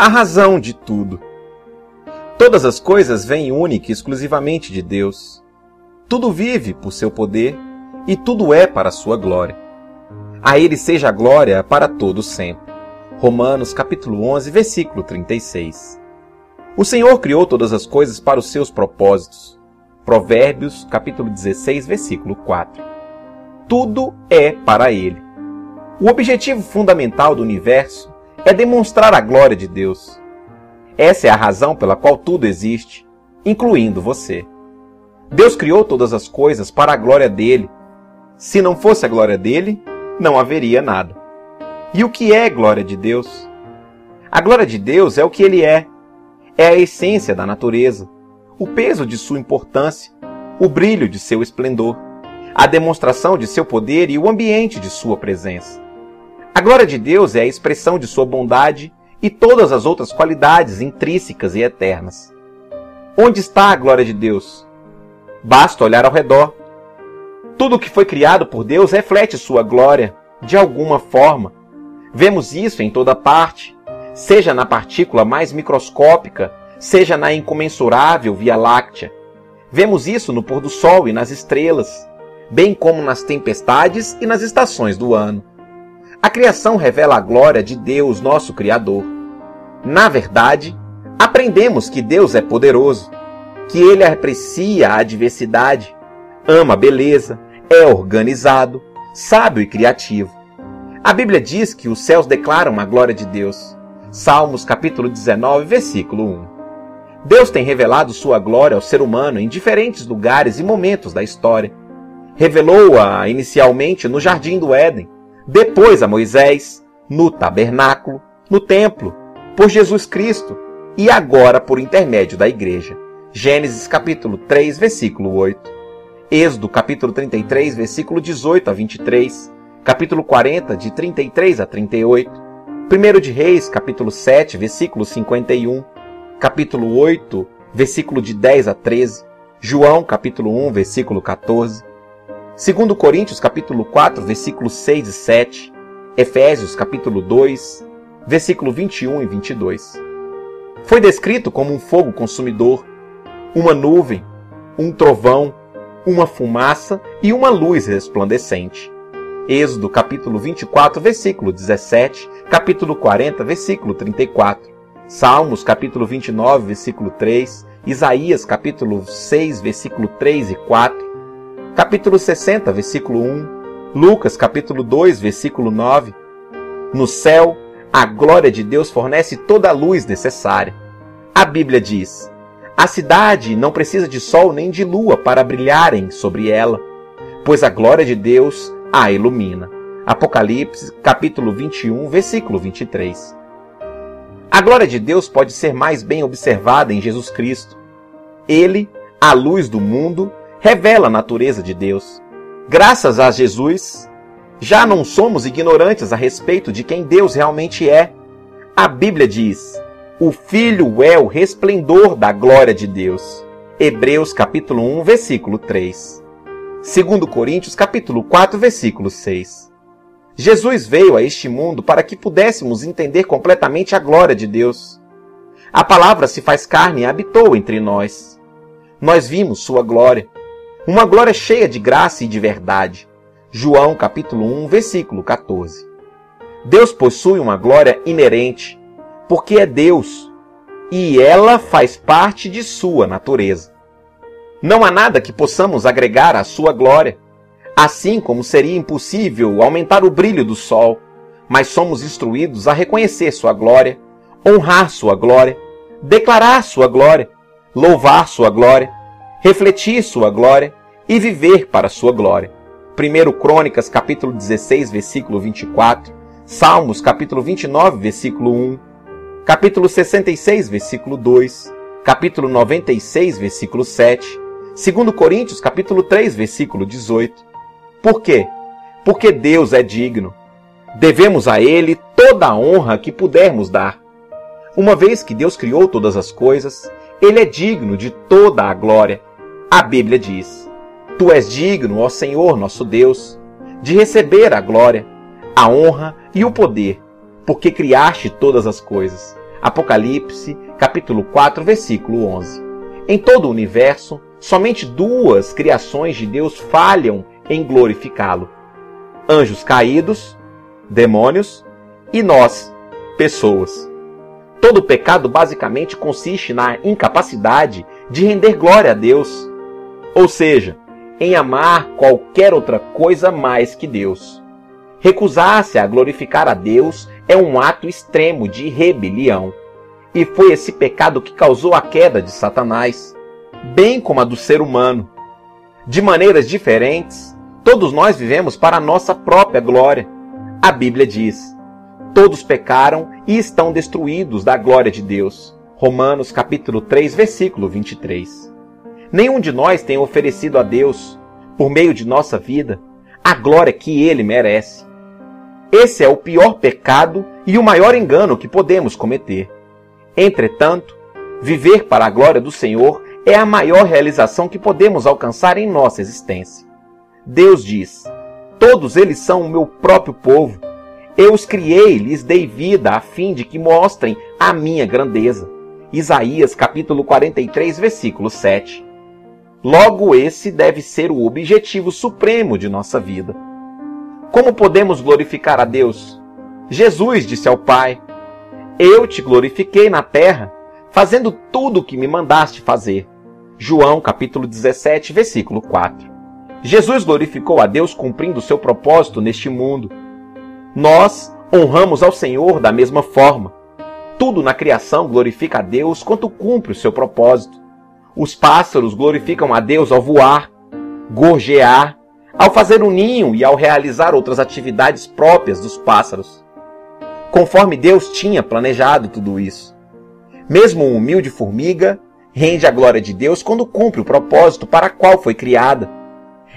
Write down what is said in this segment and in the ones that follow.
a razão de tudo. Todas as coisas vêm única e exclusivamente de Deus. Tudo vive por seu poder e tudo é para sua glória. A ele seja a glória para todos sempre. Romanos capítulo 11, versículo 36. O Senhor criou todas as coisas para os seus propósitos. Provérbios capítulo 16, versículo 4. Tudo é para ele. O objetivo fundamental do universo é demonstrar a glória de Deus. Essa é a razão pela qual tudo existe, incluindo você. Deus criou todas as coisas para a glória dele. Se não fosse a glória dele, não haveria nada. E o que é glória de Deus? A glória de Deus é o que ele é. É a essência da natureza, o peso de sua importância, o brilho de seu esplendor, a demonstração de seu poder e o ambiente de sua presença. A glória de Deus é a expressão de sua bondade e todas as outras qualidades intrínsecas e eternas. Onde está a glória de Deus? Basta olhar ao redor. Tudo que foi criado por Deus reflete sua glória, de alguma forma. Vemos isso em toda parte, seja na partícula mais microscópica, seja na incomensurável Via Láctea. Vemos isso no pôr do sol e nas estrelas, bem como nas tempestades e nas estações do ano. A criação revela a glória de Deus, nosso Criador. Na verdade, aprendemos que Deus é poderoso, que ele aprecia a diversidade, ama a beleza, é organizado, sábio e criativo. A Bíblia diz que os céus declaram a glória de Deus. Salmos capítulo 19, versículo 1. Deus tem revelado sua glória ao ser humano em diferentes lugares e momentos da história. Revelou-a inicialmente no jardim do Éden, depois a Moisés, no tabernáculo, no templo, por Jesus Cristo e agora por intermédio da igreja. Gênesis capítulo 3, versículo 8. Êxodo capítulo 33, versículo 18 a 23. Capítulo 40, de 33 a 38. 1 de Reis, capítulo 7, versículo 51. Capítulo 8, versículo de 10 a 13. João, capítulo 1, versículo 14. 2 Coríntios, capítulo 4, versículos 6 e 7. Efésios, capítulo 2, versículo 21 e 22. Foi descrito como um fogo consumidor, uma nuvem, um trovão, uma fumaça e uma luz resplandecente. Êxodo capítulo 24, versículo 17, capítulo 40, versículo 34. Salmos capítulo 29, versículo 3, Isaías capítulo 6, versículo 3 e 4, capítulo 60, versículo 1, Lucas capítulo 2, versículo 9. No céu, a glória de Deus fornece toda a luz necessária. A Bíblia diz: A cidade não precisa de sol nem de lua para brilharem sobre ela, pois a glória de Deus a ilumina. Apocalipse, capítulo 21, versículo 23. A glória de Deus pode ser mais bem observada em Jesus Cristo. Ele, a luz do mundo, revela a natureza de Deus. Graças a Jesus, já não somos ignorantes a respeito de quem Deus realmente é. A Bíblia diz: "O Filho é o resplendor da glória de Deus." Hebreus capítulo 1, versículo 3. 2 Coríntios capítulo 4, versículo 6. Jesus veio a este mundo para que pudéssemos entender completamente a glória de Deus. A palavra se faz carne e habitou entre nós. Nós vimos sua glória, uma glória cheia de graça e de verdade. João capítulo 1, versículo 14. Deus possui uma glória inerente, porque é Deus, e ela faz parte de sua natureza. Não há nada que possamos agregar à sua glória, assim como seria impossível aumentar o brilho do sol, mas somos instruídos a reconhecer sua glória, honrar sua glória, declarar sua glória, louvar sua glória, refletir sua glória e viver para sua glória. 1 Crônicas, capítulo 16, versículo 24, Salmos, capítulo 29, versículo 1, capítulo 66, versículo 2, capítulo 96, versículo 7, 2 Coríntios, capítulo 3, versículo 18. Por quê? Porque Deus é digno. Devemos a Ele toda a honra que pudermos dar. Uma vez que Deus criou todas as coisas, Ele é digno de toda a glória. A Bíblia diz: Tu és digno, ó Senhor nosso Deus, de receber a glória, a honra e o poder, porque criaste todas as coisas. Apocalipse, capítulo 4, versículo 11. Em todo o universo, somente duas criações de Deus falham em glorificá-lo: anjos caídos, demônios, e nós, pessoas. Todo pecado basicamente consiste na incapacidade de render glória a Deus, ou seja, em amar qualquer outra coisa mais que Deus. Recusar-se a glorificar a Deus é um ato extremo de rebelião. E foi esse pecado que causou a queda de Satanás, bem como a do ser humano. De maneiras diferentes, todos nós vivemos para a nossa própria glória. A Bíblia diz: Todos pecaram e estão destruídos da glória de Deus. Romanos capítulo 3, versículo 23. Nenhum de nós tem oferecido a Deus, por meio de nossa vida, a glória que ele merece. Esse é o pior pecado e o maior engano que podemos cometer. Entretanto, viver para a glória do Senhor é a maior realização que podemos alcançar em nossa existência. Deus diz: Todos eles são o meu próprio povo eu os criei, lhes dei vida, a fim de que mostrem a minha grandeza. Isaías capítulo 43, versículo 7. Logo, esse deve ser o objetivo supremo de nossa vida. Como podemos glorificar a Deus? Jesus disse ao Pai: Eu te glorifiquei na terra, fazendo tudo o que me mandaste fazer. João capítulo 17, versículo 4. Jesus glorificou a Deus cumprindo seu propósito neste mundo nós honramos ao Senhor da mesma forma. Tudo na criação glorifica a Deus quanto cumpre o seu propósito. Os pássaros glorificam a Deus ao voar, gorjear, ao fazer um ninho e ao realizar outras atividades próprias dos pássaros. Conforme Deus tinha planejado tudo isso. Mesmo uma humilde formiga rende a glória de Deus quando cumpre o propósito para qual foi criada.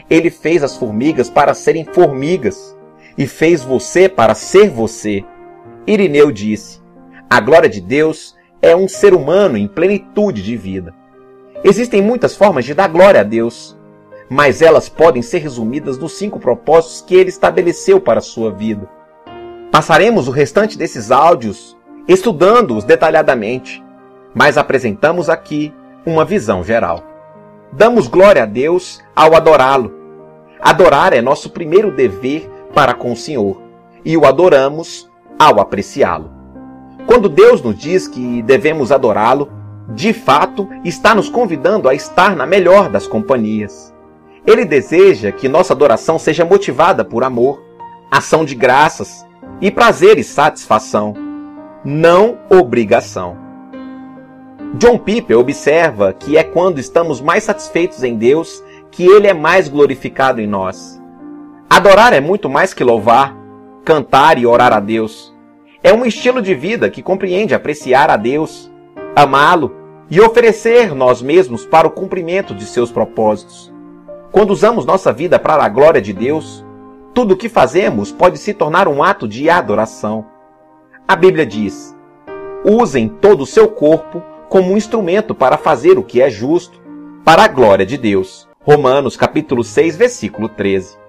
Ele fez as formigas para serem formigas e fez você para ser você. Irineu disse: A glória de Deus é um ser humano em plenitude de vida. Existem muitas formas de dar glória a Deus, mas elas podem ser resumidas nos cinco propósitos que ele estabeleceu para a sua vida. Passaremos o restante desses áudios estudando-os detalhadamente, mas apresentamos aqui uma visão geral. Damos glória a Deus ao adorá-lo. Adorar é nosso primeiro dever para com o Senhor e o adoramos ao apreciá-lo. Quando Deus nos diz que devemos adorá-lo, de fato está nos convidando a estar na melhor das companhias. Ele deseja que nossa adoração seja motivada por amor, ação de graças e prazer e satisfação, não obrigação. John Piper observa que é quando estamos mais satisfeitos em Deus que ele é mais glorificado em nós. Adorar é muito mais que louvar, cantar e orar a Deus. É um estilo de vida que compreende apreciar a Deus, amá-lo e oferecer nós mesmos para o cumprimento de seus propósitos. Quando usamos nossa vida para a glória de Deus, tudo o que fazemos pode se tornar um ato de adoração. A Bíblia diz: usem todo o seu corpo como um instrumento para fazer o que é justo, para a glória de Deus. Romanos capítulo 6, versículo 13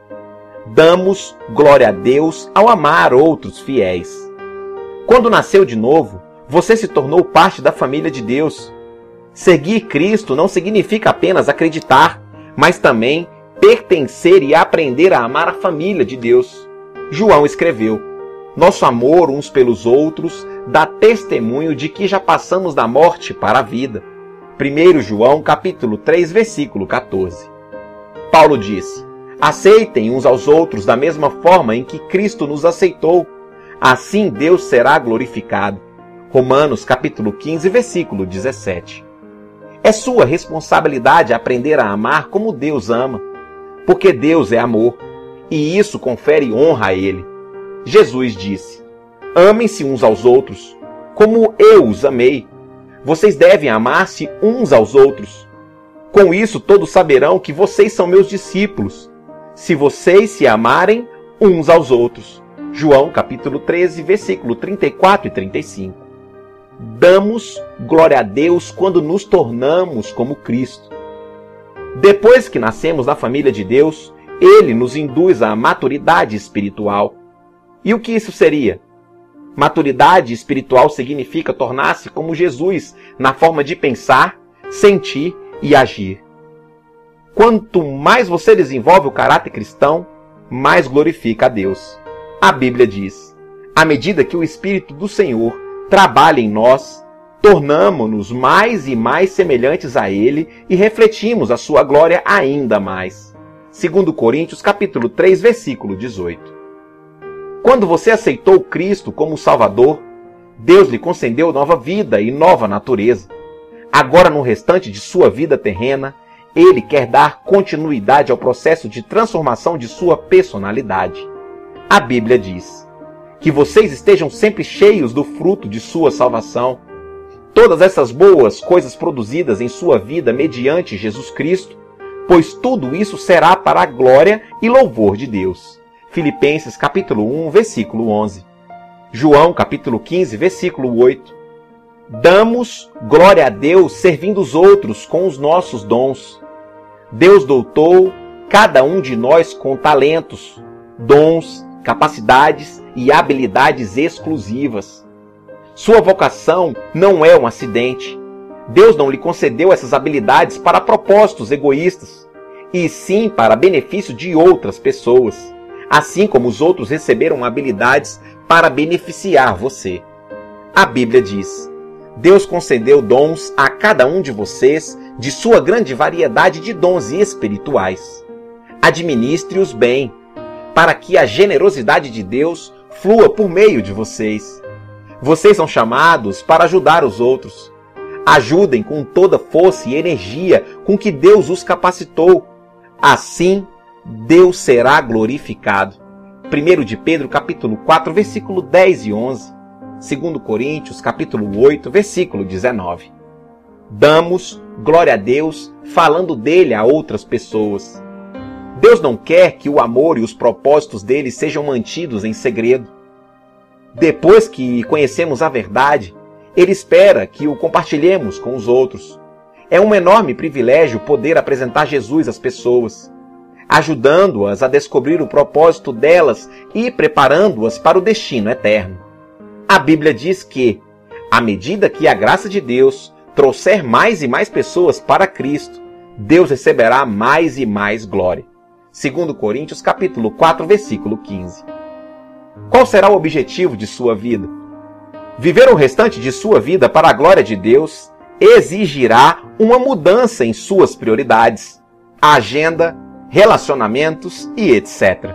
damos glória a Deus ao amar outros fiéis. Quando nasceu de novo, você se tornou parte da família de Deus. Seguir Cristo não significa apenas acreditar, mas também pertencer e aprender a amar a família de Deus. João escreveu: Nosso amor uns pelos outros dá testemunho de que já passamos da morte para a vida. 1 João capítulo 3, versículo 14. Paulo disse: Aceitem uns aos outros da mesma forma em que Cristo nos aceitou. Assim Deus será glorificado. Romanos capítulo 15, versículo 17. É sua responsabilidade aprender a amar como Deus ama, porque Deus é amor, e isso confere honra a ele. Jesus disse: Amem-se uns aos outros, como eu os amei. Vocês devem amar-se uns aos outros. Com isso todos saberão que vocês são meus discípulos se vocês se amarem uns aos outros. João capítulo 13, versículo 34 e 35. Damos glória a Deus quando nos tornamos como Cristo. Depois que nascemos na família de Deus, ele nos induz à maturidade espiritual. E o que isso seria? Maturidade espiritual significa tornar-se como Jesus na forma de pensar, sentir e agir. Quanto mais você desenvolve o caráter cristão, mais glorifica a Deus. A Bíblia diz: à medida que o Espírito do Senhor trabalha em nós, tornamo-nos mais e mais semelhantes a Ele e refletimos a sua glória ainda mais. Segundo Coríntios capítulo 3, versículo 18. Quando você aceitou Cristo como Salvador, Deus lhe concedeu nova vida e nova natureza. Agora, no restante de sua vida terrena, Ele quer dar continuidade ao processo de transformação de sua personalidade. A Bíblia diz: Que vocês estejam sempre cheios do fruto de sua salvação. Todas essas boas coisas produzidas em sua vida mediante Jesus Cristo, pois tudo isso será para a glória e louvor de Deus. Filipenses capítulo 1, versículo 11. João capítulo 15, versículo 8. Damos glória a Deus servindo os outros com os nossos dons. Deus doutou cada um de nós com talentos, dons, capacidades e habilidades exclusivas. Sua vocação não é um acidente. Deus não lhe concedeu essas habilidades para propósitos egoístas, e sim para benefício de outras pessoas assim como os outros receberam habilidades para beneficiar você. A Bíblia diz: Deus concedeu dons a cada um de vocês de sua grande variedade de dons espirituais. Administre-os bem, para que a generosidade de Deus flua por meio de vocês. Vocês são chamados para ajudar os outros. Ajudem com toda força e energia com que Deus os capacitou. Assim, Deus será glorificado. 1 de Pedro, capítulo 4, versículo 10 e 11. 2 Coríntios, capítulo 8, versículo 19. Damos glória a Deus falando dele a outras pessoas. Deus não quer que o amor e os propósitos dele sejam mantidos em segredo. Depois que conhecemos a verdade, ele espera que o compartilhemos com os outros. É um enorme privilégio poder apresentar Jesus às pessoas ajudando-as a descobrir o propósito delas e preparando-as para o destino eterno. A Bíblia diz que, à medida que a graça de Deus trouxer mais e mais pessoas para Cristo, Deus receberá mais e mais glória. Segundo Coríntios capítulo 4, versículo 15. Qual será o objetivo de sua vida? Viver o restante de sua vida para a glória de Deus exigirá uma mudança em suas prioridades, agenda relacionamentos e etc.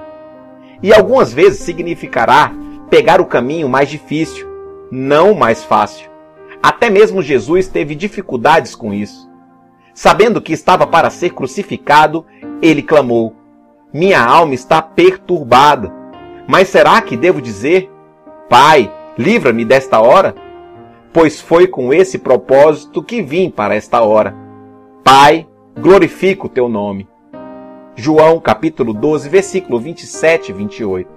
E algumas vezes significará pegar o caminho mais difícil, não mais fácil. Até mesmo Jesus teve dificuldades com isso. Sabendo que estava para ser crucificado, ele clamou: Minha alma está perturbada. Mas será que devo dizer: Pai, livra-me desta hora? Pois foi com esse propósito que vim para esta hora. Pai, glorifico o teu nome. João capítulo 12, versículo 27 e 28.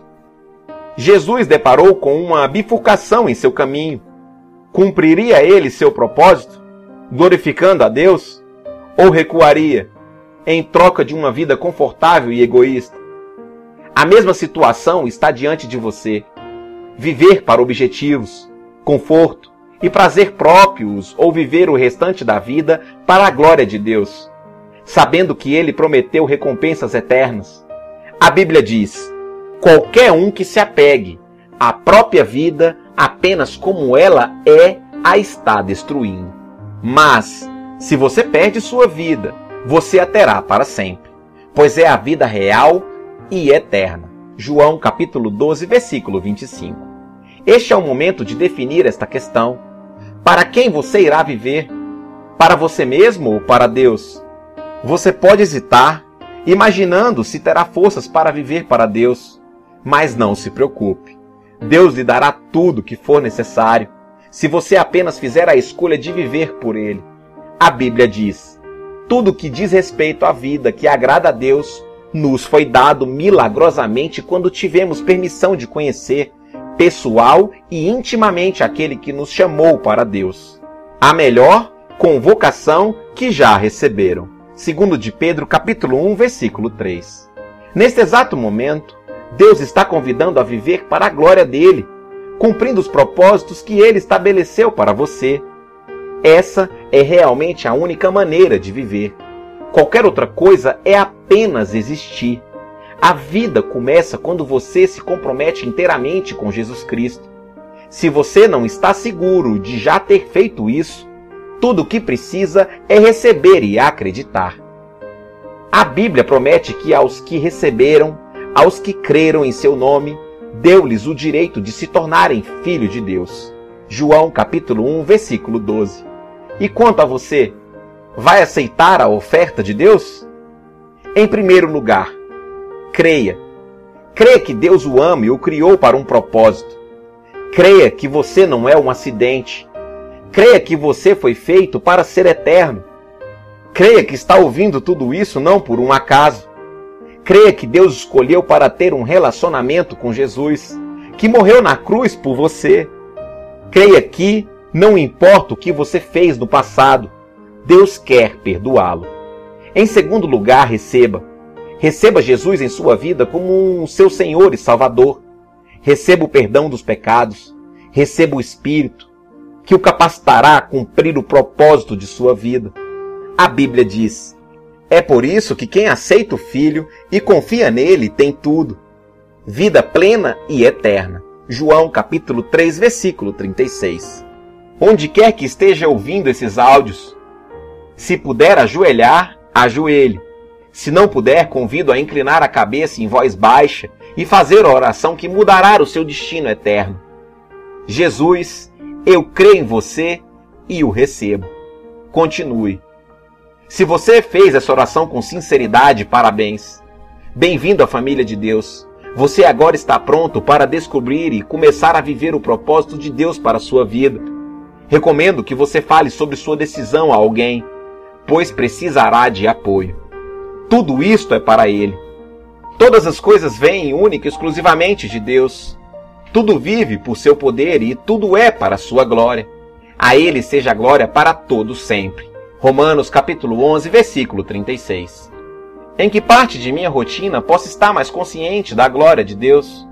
Jesus deparou com uma bifurcação em seu caminho. Cumpriria ele seu propósito, glorificando a Deus, ou recuaria em troca de uma vida confortável e egoísta? A mesma situação está diante de você. Viver para objetivos, conforto e prazer próprios ou viver o restante da vida para a glória de Deus sabendo que ele prometeu recompensas eternas. A Bíblia diz: qualquer um que se apegue à própria vida apenas como ela é, a está destruindo. Mas, se você perde sua vida, você a terá para sempre, pois é a vida real e eterna. João capítulo 12, versículo 25. Este é o momento de definir esta questão. Para quem você irá viver? Para você mesmo ou para Deus? Você pode hesitar, imaginando se terá forças para viver para Deus, mas não se preocupe. Deus lhe dará tudo o que for necessário, se você apenas fizer a escolha de viver por Ele. A Bíblia diz: tudo que diz respeito à vida que agrada a Deus nos foi dado milagrosamente quando tivemos permissão de conhecer pessoal e intimamente aquele que nos chamou para Deus. A melhor convocação que já receberam segundo de Pedro, capítulo 1, versículo 3. Neste exato momento, Deus está convidando a viver para a glória dele, cumprindo os propósitos que ele estabeleceu para você. Essa é realmente a única maneira de viver. Qualquer outra coisa é apenas existir. A vida começa quando você se compromete inteiramente com Jesus Cristo. Se você não está seguro de já ter feito isso, tudo o que precisa é receber e acreditar. A Bíblia promete que aos que receberam, aos que creram em seu nome, deu-lhes o direito de se tornarem filhos de Deus. João capítulo 1, versículo 12. E quanto a você, vai aceitar a oferta de Deus? Em primeiro lugar, creia. Creia que Deus o ama e o criou para um propósito. Creia que você não é um acidente. Creia que você foi feito para ser eterno. Creia que está ouvindo tudo isso não por um acaso. Creia que Deus escolheu para ter um relacionamento com Jesus, que morreu na cruz por você. Creia que, não importa o que você fez no passado, Deus quer perdoá-lo. Em segundo lugar, receba. Receba Jesus em sua vida como um seu Senhor e Salvador. Receba o perdão dos pecados. Receba o Espírito, que o capacitará a cumprir o propósito de sua vida. A Bíblia diz: é por isso que quem aceita o Filho e confia nele tem tudo. Vida plena e eterna. João capítulo 3, versículo 36. Onde quer que esteja ouvindo esses áudios, se puder ajoelhar, ajoelhe. Se não puder, convido a inclinar a cabeça em voz baixa e fazer a oração que mudará o seu destino eterno. Jesus, eu creio em você e o recebo. Continue. Se você fez essa oração com sinceridade, parabéns. Bem-vindo à família de Deus. Você agora está pronto para descobrir e começar a viver o propósito de Deus para a sua vida. Recomendo que você fale sobre sua decisão a alguém, pois precisará de apoio. Tudo isto é para Ele. Todas as coisas vêm única e exclusivamente de Deus. Tudo vive por seu poder e tudo é para sua glória. A Ele seja glória para todos sempre. Romanos capítulo 11, versículo 36. Em que parte de minha rotina posso estar mais consciente da glória de Deus?